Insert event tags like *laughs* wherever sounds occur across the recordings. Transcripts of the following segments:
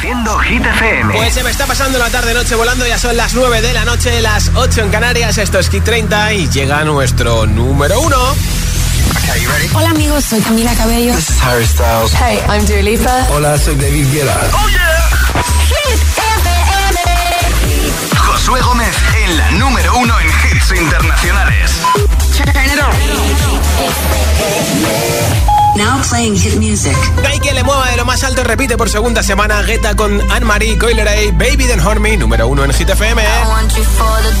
Reproduciendo Hit FM. Pues se me está pasando la tarde noche volando, ya son las 9 de la noche, las 8 en Canarias, esto es Hit 30 y llega nuestro número 1. Hola amigos, soy Camila Cabello. This is Harry Styles. Hey, I'm Dua Lipa. Hola, soy David Guetta. Oh yeah. Hit FM. Josué Gómez en la número 1 en hits internacionales. Turn it on. Now playing hit music. Hay que le mueva de lo más alto repite por segunda semana Guetta con Anne-Marie Coileray, Baby Then Hurt Me, número uno en Hit FM. I want you for the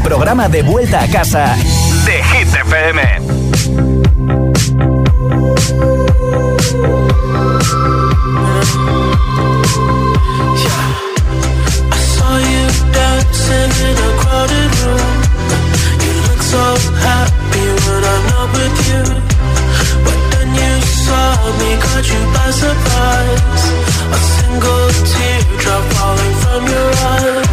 Programa de vuelta a casa de Hit FM. a single teardrop falling from your eye.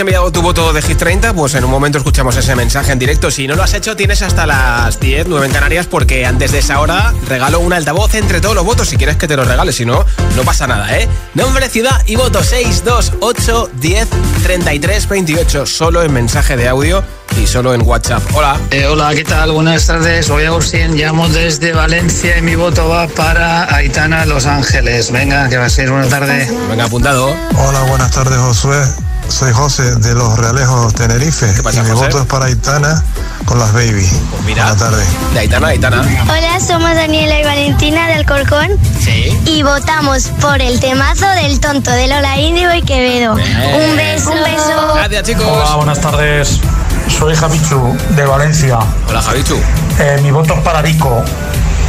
Enviado tu voto de Hit 30, pues en un momento escuchamos ese mensaje en directo. Si no lo has hecho, tienes hasta las 10, 9 en Canarias, porque antes de esa hora regalo un altavoz entre todos los votos. Si quieres que te lo regale, si no, no pasa nada, ¿eh? Nombre, ciudad y voto 628 10 33 28. Solo en mensaje de audio y solo en WhatsApp. Hola. Eh, hola, ¿qué tal? Buenas tardes. Soy Agustín, llamo desde Valencia y mi voto va para Aitana Los Ángeles. Venga, que va a ser buena tarde. Venga, apuntado. Hola, buenas tardes, Josué. Soy José de Los Realejos Tenerife. ¿Qué pasa, y mi José? voto es para Aitana con las baby. Pues mira. Buenas tardes. De Aitana, Aitana. Hola, somos Daniela y Valentina de Alcorcón Sí. y votamos por el temazo del tonto de Lola Índigo y Quevedo. Un beso, un beso. Gracias, chicos. Hola, buenas tardes. Soy Javichu, de Valencia. Hola, Javichu. Eh, mi voto es para Vico,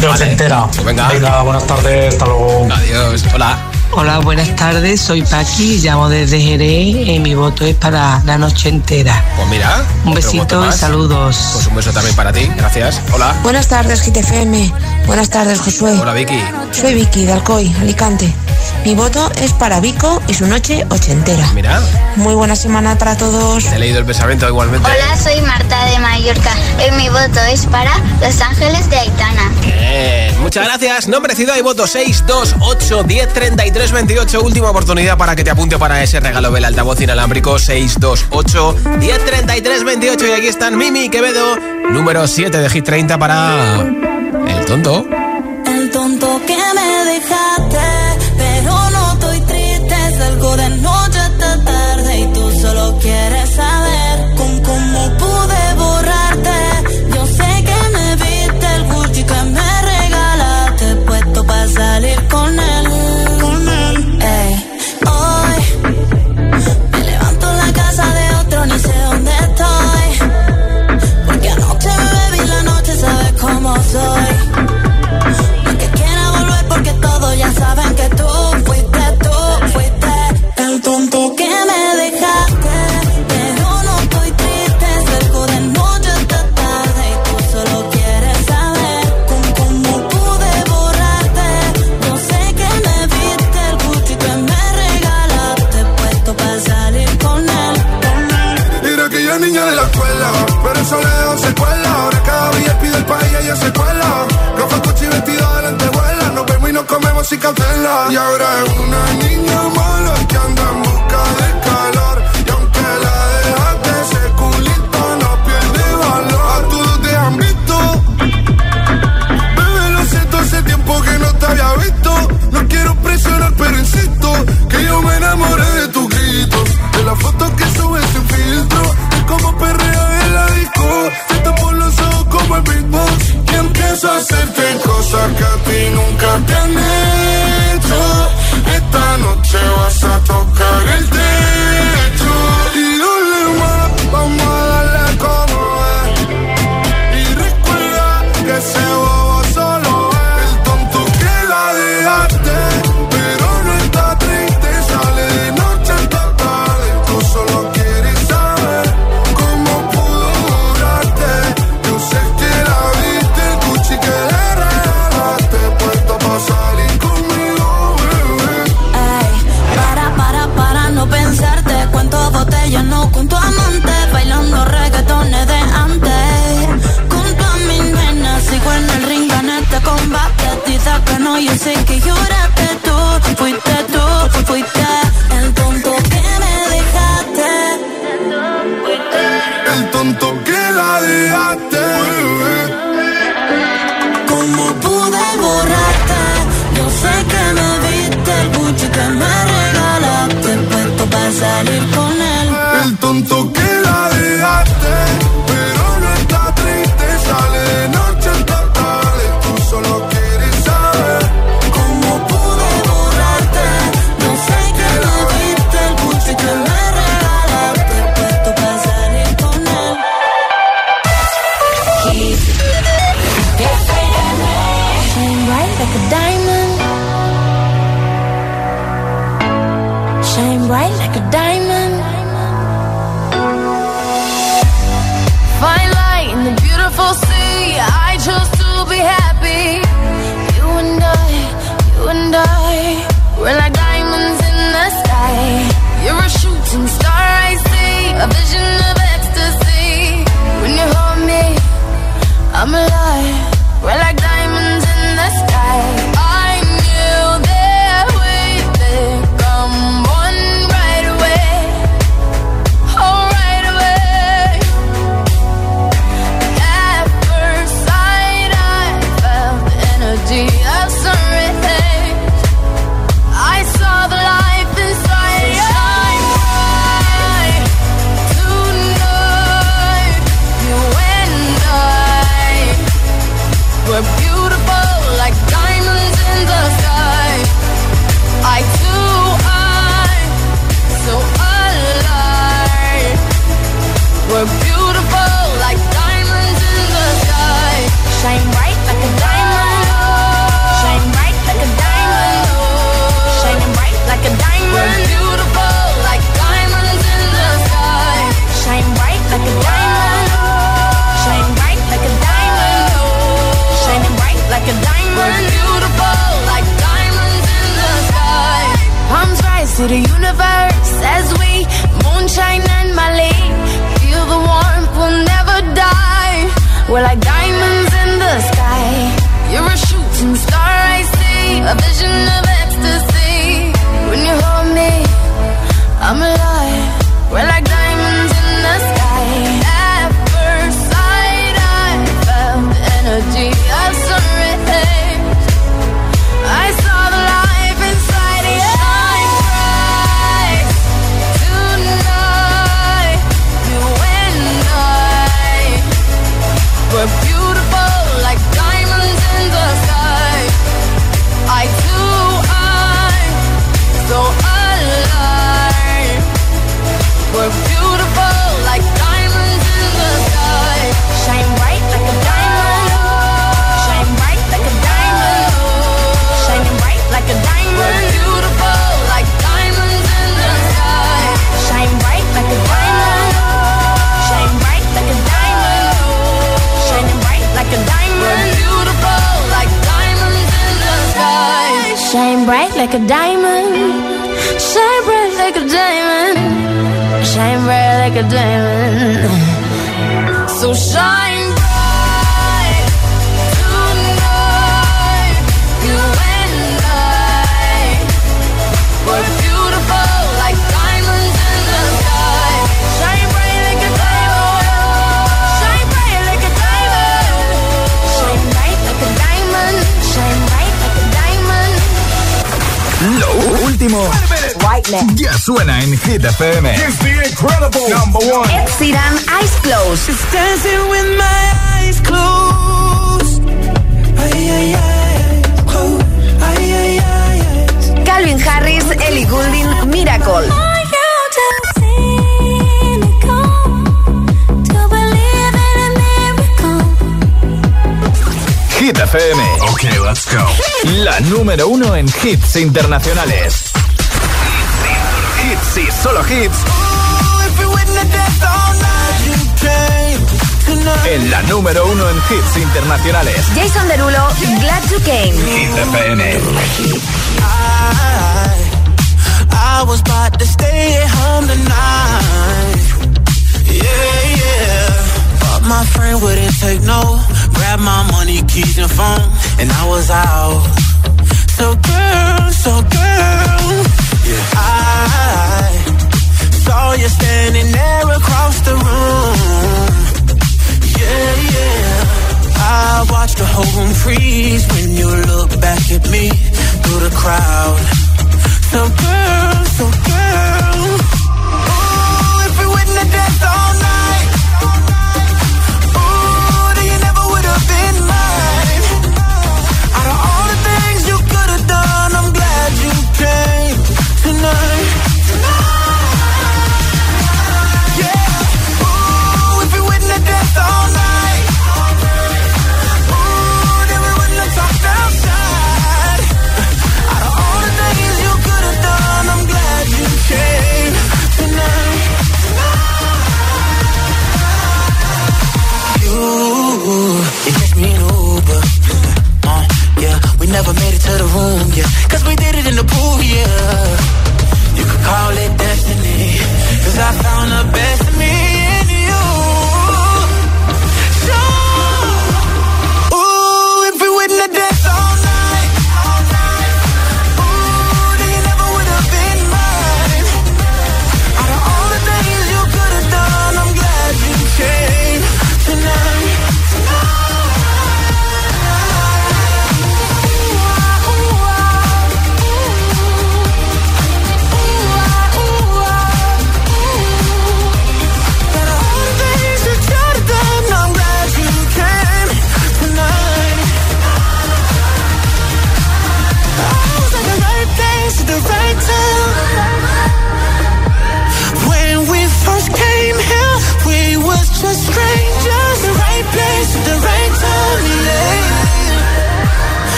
de Vale. Ochentera. Pues venga. buenas tardes, hasta luego. Adiós. Hola. Hola, buenas tardes. Soy Paqui, llamo desde Jerez y mi voto es para la noche entera. Pues mira. Un besito y saludos. Pues un beso también para ti. Gracias. Hola. Buenas tardes, GTFM. Buenas tardes, Josué. Hola, Vicky. Soy Vicky de Alcoy, Alicante. Mi voto es para Vico y su noche ochentera. Mira. Muy buena semana para todos. Te he leído el pensamiento igualmente. Hola, soy Marta de Mallorca y mi voto es para Los Ángeles de Aitana. Bien, muchas gracias. Nombre, ciudad y voto 628 10 33 28. Última oportunidad para que te apunte para ese regalo del altavoz inalámbrico 628 10 33 28. Y aquí están Mimi Quevedo, número 7 de Hit 30 para el tonto. El tonto que me dejaste, pero no estoy triste. Salgo de noche hasta tarde y tú solo quieres Que último ya suena en Hit FM. Ed Sheeran, Eyes Closed. Just dancing with my eyes closed. Ay, ay, ay, closed. Ay, ay, ay, ay. Calvin Harris, Ellie Goulding, Miracle. Hit FM. Ok, let's go. La número uno en hits internacionales. Hits y solo hits. En la número uno en hits internacionales. Jason Derulo, Glad You Came. Hit FM. I, I was about to stay at home tonight. Yeah, yeah. But my friend wouldn't take no. Grab my money, keys, and phone. And I was out. So, girl, so, girl. Yeah. I saw you standing there across the room. Yeah, yeah. I watched the whole room freeze when you look back at me through the crowd. So girl, so girl. Ooh, if we wouldn't have danced all night.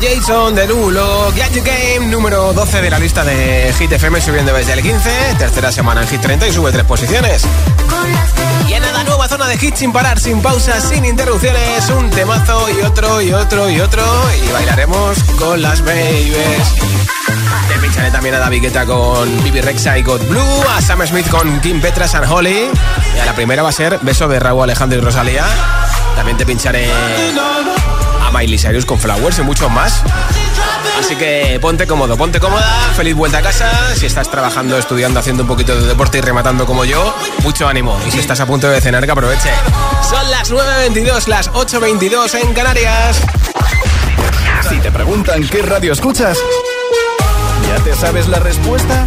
Jason Derulo, Glad You Game, número 12 de la lista de Hit FM, subiendo desde el 15, tercera semana en Hit 30 y sube tres posiciones. En la nueva zona de hit sin parar, sin pausas, sin interrupciones, un temazo y otro y otro y otro, y bailaremos con las babies. Te pincharé también a David Guetta con Bibi Rexa y God Blue, a Sam Smith con Kim Petras and Holly, y a la primera va a ser Beso de Raúl Alejandro y Rosalía. También te pincharé Miley Cyrus con Flowers y mucho más. Así que ponte cómodo, ponte cómoda, feliz vuelta a casa. Si estás trabajando, estudiando, haciendo un poquito de deporte y rematando como yo, mucho ánimo. Y si estás a punto de cenar, que aproveche. Son las 9.22, las 8.22 en Canarias. Si te preguntan qué radio escuchas, ¿ya te sabes la respuesta?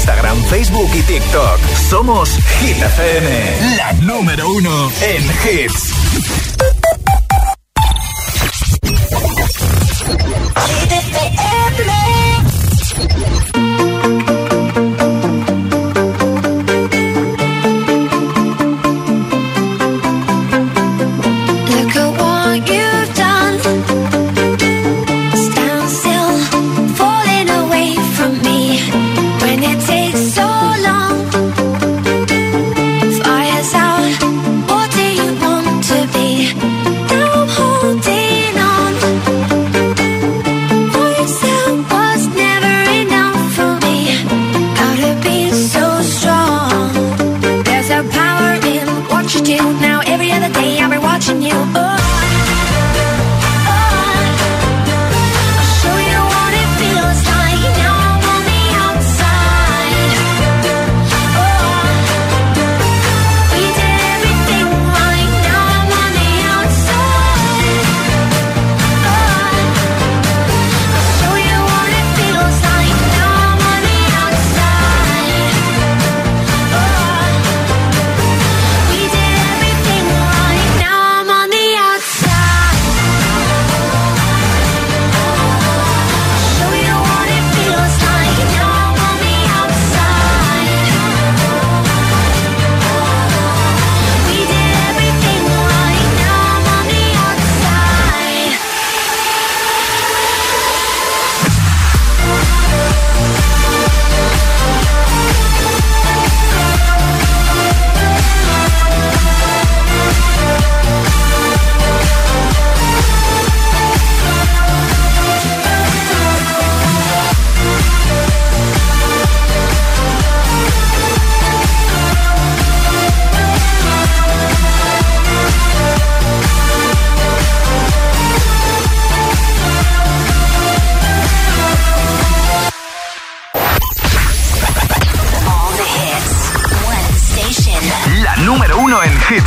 Facebook y TikTok. Somos Hit FM, la número uno en hits.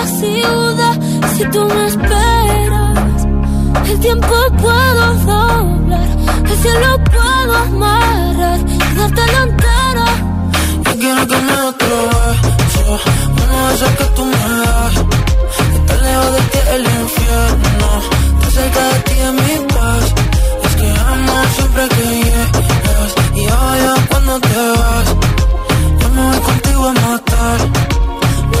la ciudad. Si tú me esperas, el tiempo puedo doblar. El cielo puedo amarrar y darte la entera. Yo quiero que me otro beso, uno de que tú me das. Estar lejos de ti el infierno, estar cerca de ti es mi paz. Es que amo siempre que llegas y odio cuando te vas. Yo me voy contigo a matar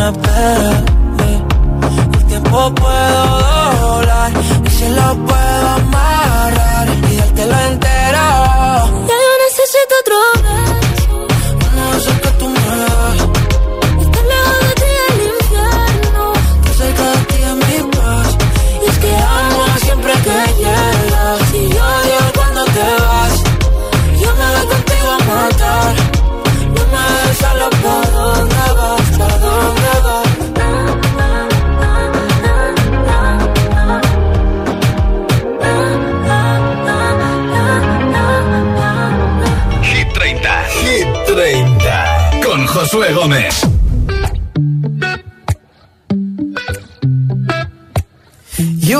me el tiempo puedo doblar y si lo puedo amarrar y dártelo entero. Ya yo necesito otro.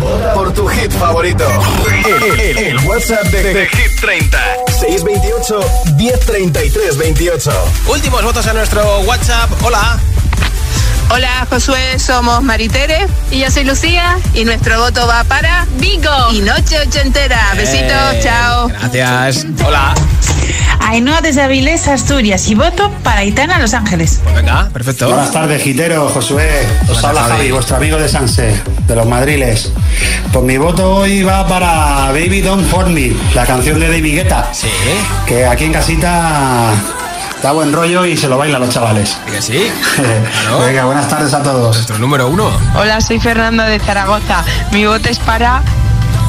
Vota por tu hit favorito. El, el- el WhatsApp de, de Hit 30. 628 1033 28. Últimos votos a nuestro WhatsApp. Hola. Hola Josué, somos Maritere y yo soy Lucía y nuestro voto va para Vigo y Noche Ochentera. Besitos, chao. Gracias. Hola. Ainhoa desde Avilés, Asturias y voto para Aitana, Los Ángeles. Pues venga, perfecto. Buenas tardes, Gitero, Josué. Os Buenas, habla Javi. Javi, vuestro amigo de Sanse, de los Madriles. Pues mi voto hoy va para Baby Don't Hurt Me, la canción de David Guetta. Sí. Que aquí en casita da buen rollo y se lo bailan los chavales. Que sí. *laughs* Venga, buenas tardes a todos. Nuestro número uno. Hola, soy Fernanda de Zaragoza. Mi voto es para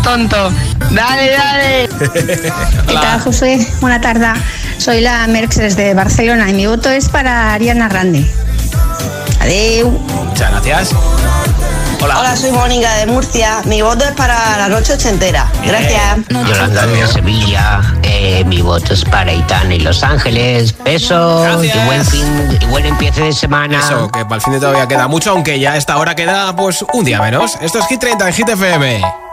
Tonto. Dale, dale. *laughs* ¿Qué tal, José? Buena tarde. Soy la Merx desde Barcelona y mi voto es para Ariana Grande. Adeu. Muchas gracias. Hola. Hola, soy Mónica de Murcia. Mi voto es para la noche ochentera. Gracias. Yolanda de Sevilla, eh, mi voto es para Itana y Los Ángeles. Besos y buen fin y buen empiece de semana. Eso, que para el fin de todavía queda mucho, aunque ya a esta hora queda pues un día menos. Esto es Hit 30 en Hit FM.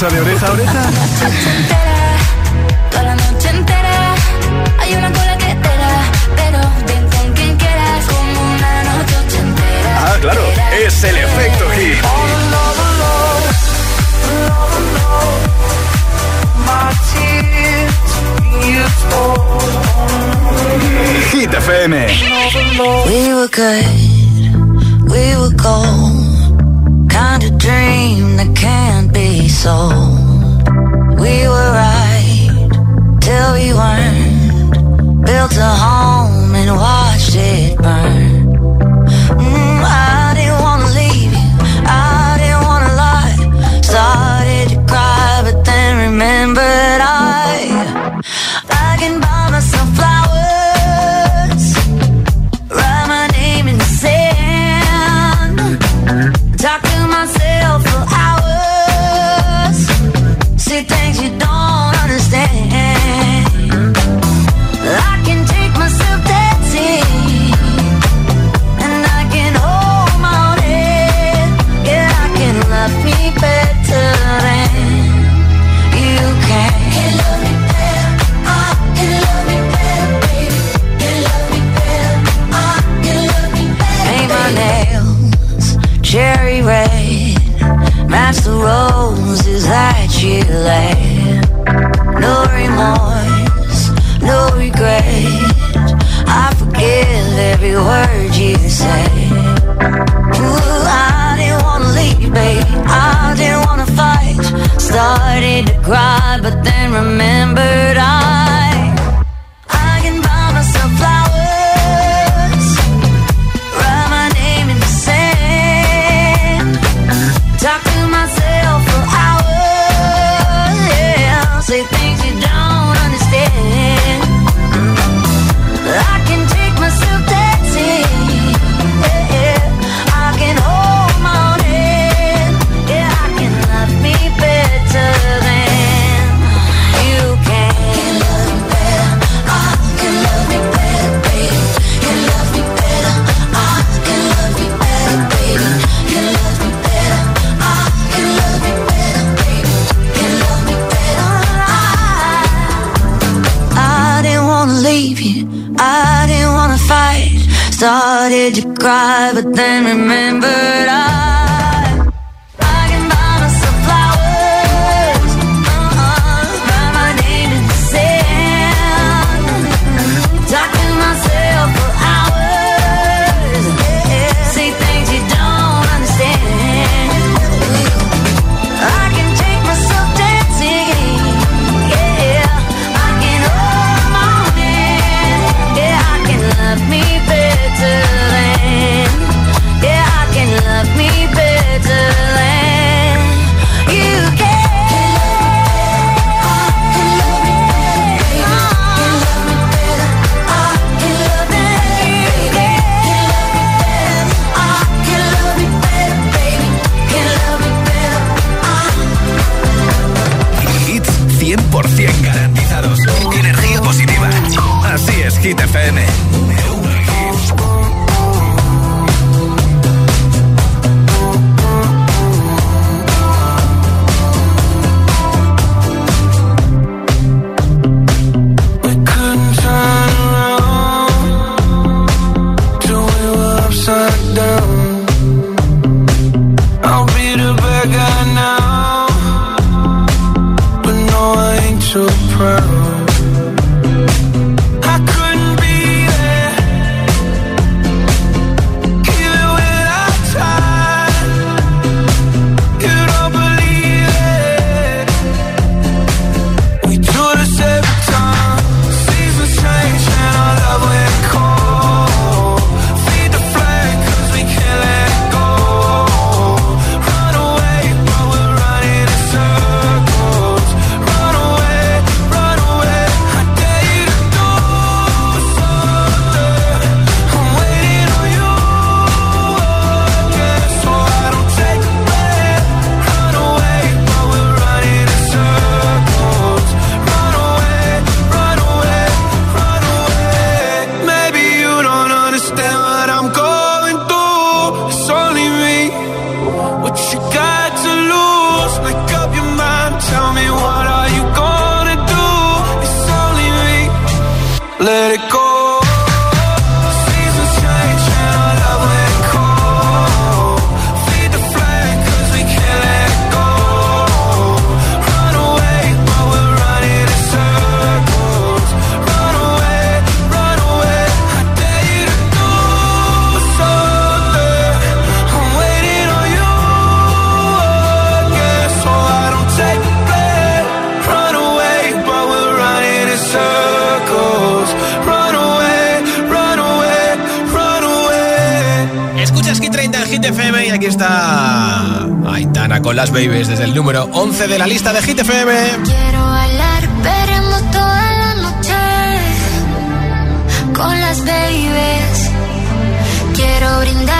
Sonrisa de oreja a oreja? Understand what I'm going aquí está Aitana con las babies desde el número 11 de la lista de Hit FM. Quiero bailar, veremos toda la noche con las babies. Quiero brindar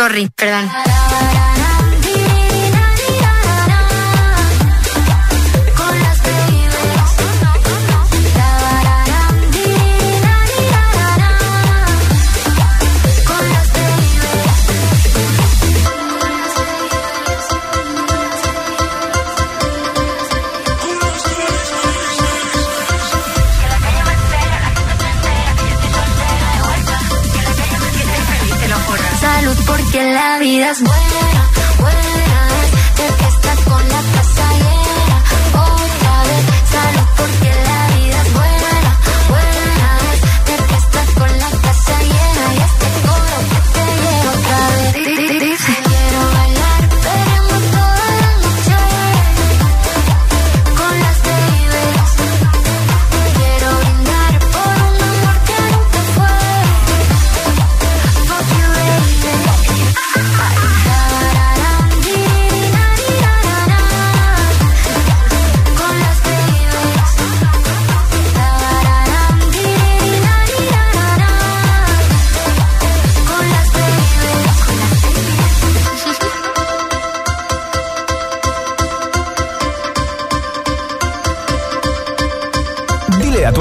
sorry, perdón. Vida es buena,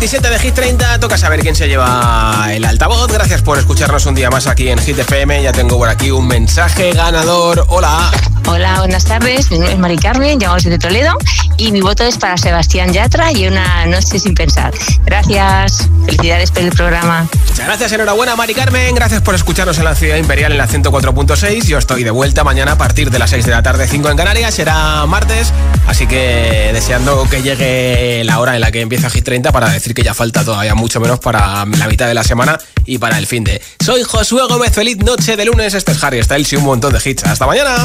27 de Hit 30 toca saber quién se lleva el altavoz. Gracias por escucharnos un día más aquí en Hit FM. Ya tengo por aquí un mensaje ganador. Hola. Hola, buenas tardes. Mi nombre es Mari Carmen, llamo de Toledo y mi voto es para Sebastián Yatra y una noche sin pensar. Gracias. Felicidades por el programa. Muchas gracias, enhorabuena Mari Carmen. Gracias por escucharnos en la Ciudad Imperial en la 104.6. Yo estoy de vuelta mañana a partir de las 6 de la tarde, 5 en Canarias. Será martes, así que deseando que llegue la hora en la que empieza Hit 30 para decir que ya falta todavía mucho menos para la mitad de la semana y para el fin de. Soy Josué Gómez. Feliz noche de lunes. Este es Harry Styles y un montón de hits. Hasta mañana.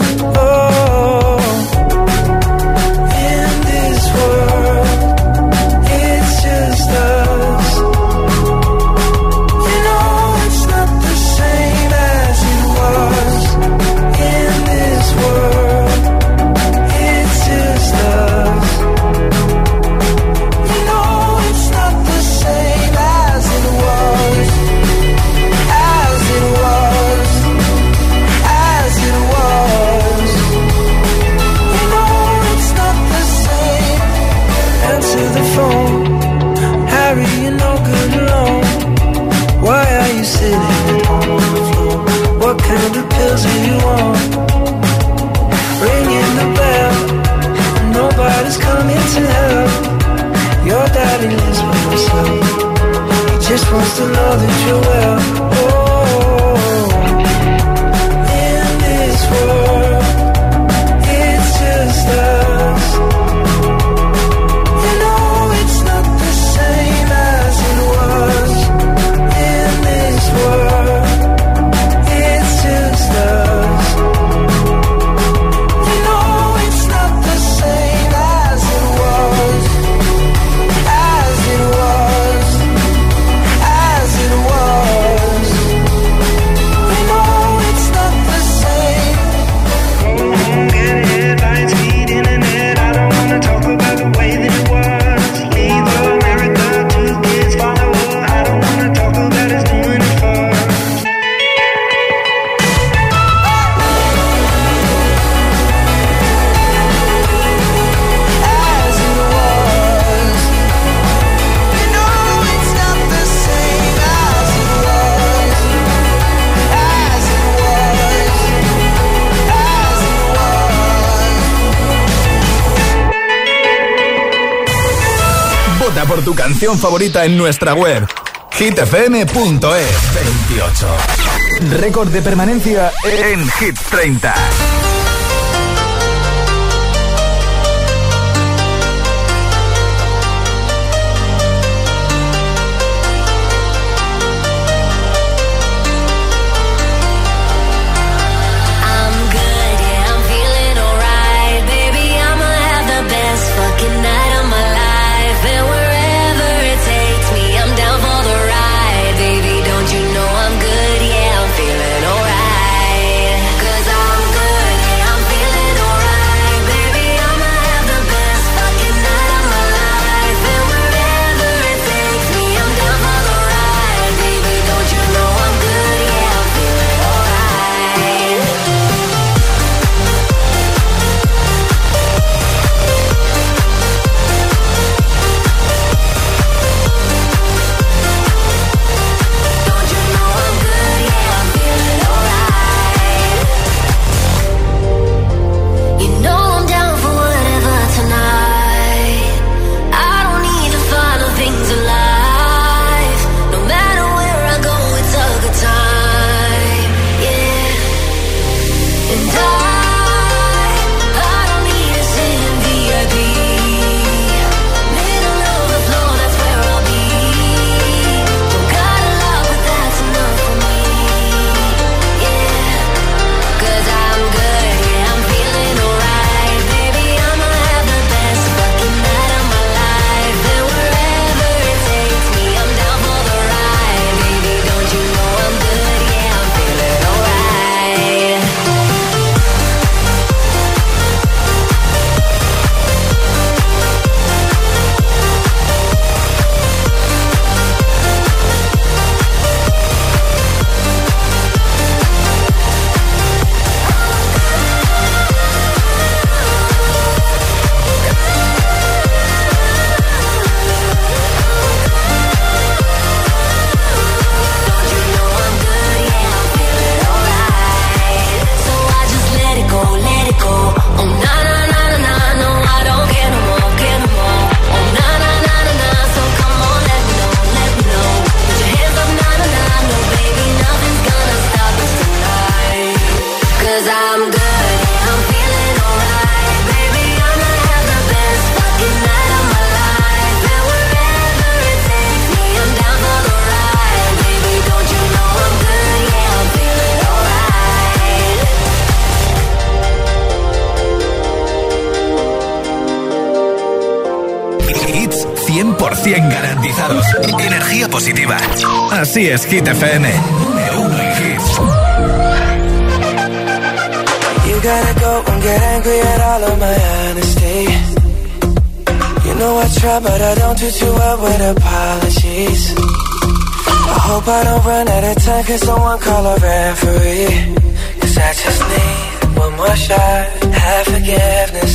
Canción favorita en nuestra web hitfm.es 28. Récord de permanencia en Hit 30. Así es, Hit FM. You gotta go and get angry at all of my honesty. You know I try, but I don't do too well with apologies. I hope I don't run out of time, cause someone call a referee. Cause I just need one more shot, have forgiveness.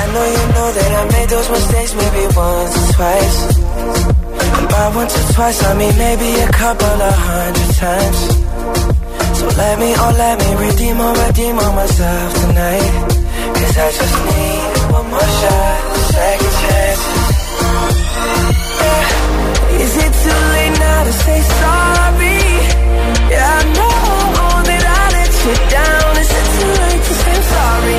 I know you know that I made those mistakes maybe once or twice. By once or twice, I mean maybe a couple of hundred times. So let me, oh let me redeem or redeem on myself tonight Cause I just need one more shot, second chance yeah. Is it too late now to say sorry? Yeah, I know that I let you down Is it too late to say? Sorry,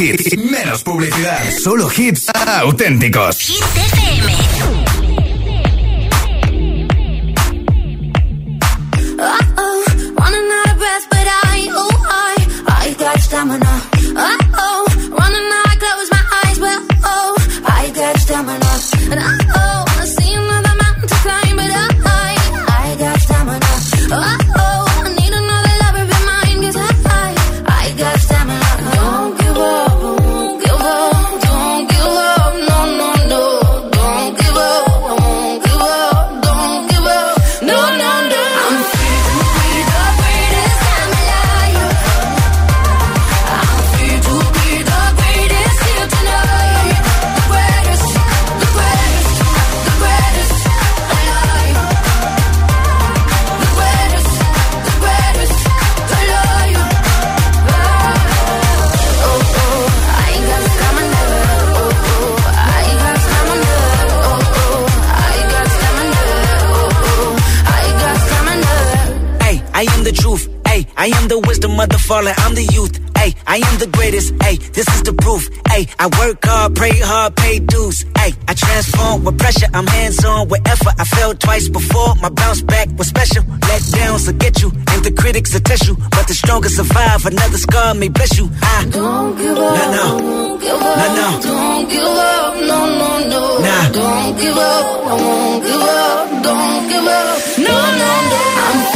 hits, menos publicidad. Solo hits auténticos. Hit FM. Twice before. My bounce back was special. Let downs will get you, and the critics will test you. But the strongest survive. Another scar may bless you. I Don't give up. No, no. Don't give up. No, no. Don't give up. No, no, no. Nah. Don't give up. I won't give up. Don't give up. No, no, no. I'm